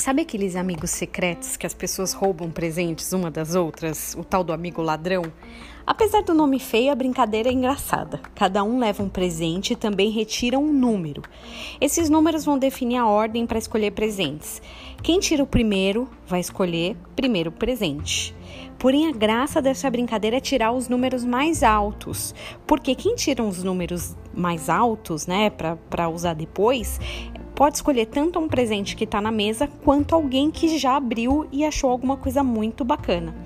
Sabe aqueles amigos secretos que as pessoas roubam presentes uma das outras? O tal do amigo ladrão? Apesar do nome feio, a brincadeira é engraçada. Cada um leva um presente e também retira um número. Esses números vão definir a ordem para escolher presentes. Quem tira o primeiro vai escolher primeiro presente. Porém, a graça dessa brincadeira é tirar os números mais altos, porque quem tira os números mais altos, né, para usar depois, pode escolher tanto um presente que está na mesa quanto alguém que já abriu e achou alguma coisa muito bacana.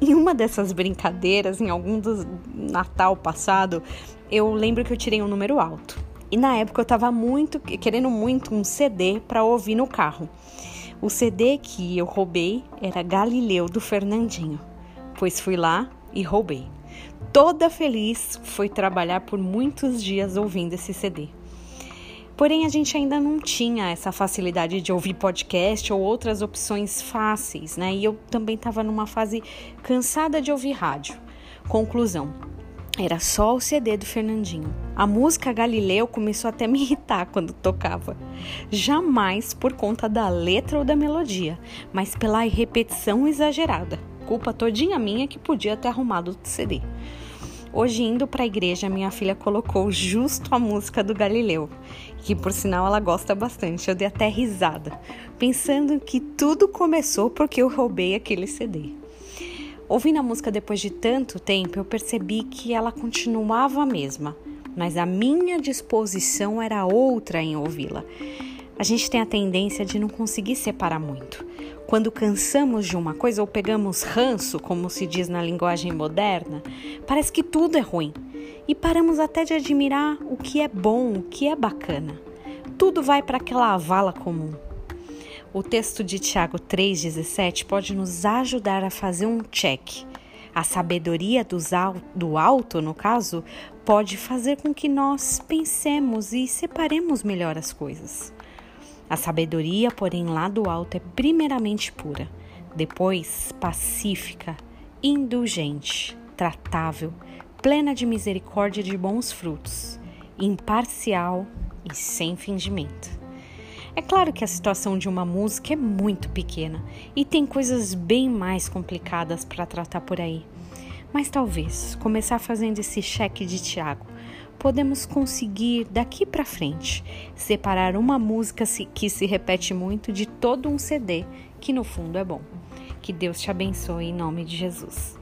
Em uma dessas brincadeiras, em algum do Natal passado, eu lembro que eu tirei um número alto. E na época eu estava muito querendo muito um CD para ouvir no carro. O CD que eu roubei era Galileu do Fernandinho, pois fui lá e roubei. Toda feliz fui trabalhar por muitos dias ouvindo esse CD. Porém, a gente ainda não tinha essa facilidade de ouvir podcast ou outras opções fáceis, né? E eu também estava numa fase cansada de ouvir rádio. Conclusão: era só o CD do Fernandinho. A música Galileu começou até a me irritar quando tocava. Jamais por conta da letra ou da melodia, mas pela repetição exagerada. Culpa todinha minha que podia ter arrumado o CD. Hoje, indo para a igreja, minha filha colocou justo a música do Galileu, que por sinal ela gosta bastante. Eu dei até risada, pensando que tudo começou porque eu roubei aquele CD. Ouvindo a música depois de tanto tempo, eu percebi que ela continuava a mesma, mas a minha disposição era outra em ouvi-la. A gente tem a tendência de não conseguir separar muito. Quando cansamos de uma coisa ou pegamos ranço, como se diz na linguagem moderna, parece que tudo é ruim e paramos até de admirar o que é bom, o que é bacana. Tudo vai para aquela vala comum. O texto de Tiago 3,17 pode nos ajudar a fazer um check. A sabedoria do alto, no caso, pode fazer com que nós pensemos e separemos melhor as coisas. A sabedoria, porém, lá do alto é primeiramente pura, depois pacífica, indulgente, tratável, plena de misericórdia e de bons frutos, imparcial e sem fingimento. É claro que a situação de uma música é muito pequena e tem coisas bem mais complicadas para tratar por aí. Mas talvez começar fazendo esse cheque de Tiago podemos conseguir daqui para frente separar uma música que se repete muito de todo um CD que no fundo é bom. Que Deus te abençoe em nome de Jesus.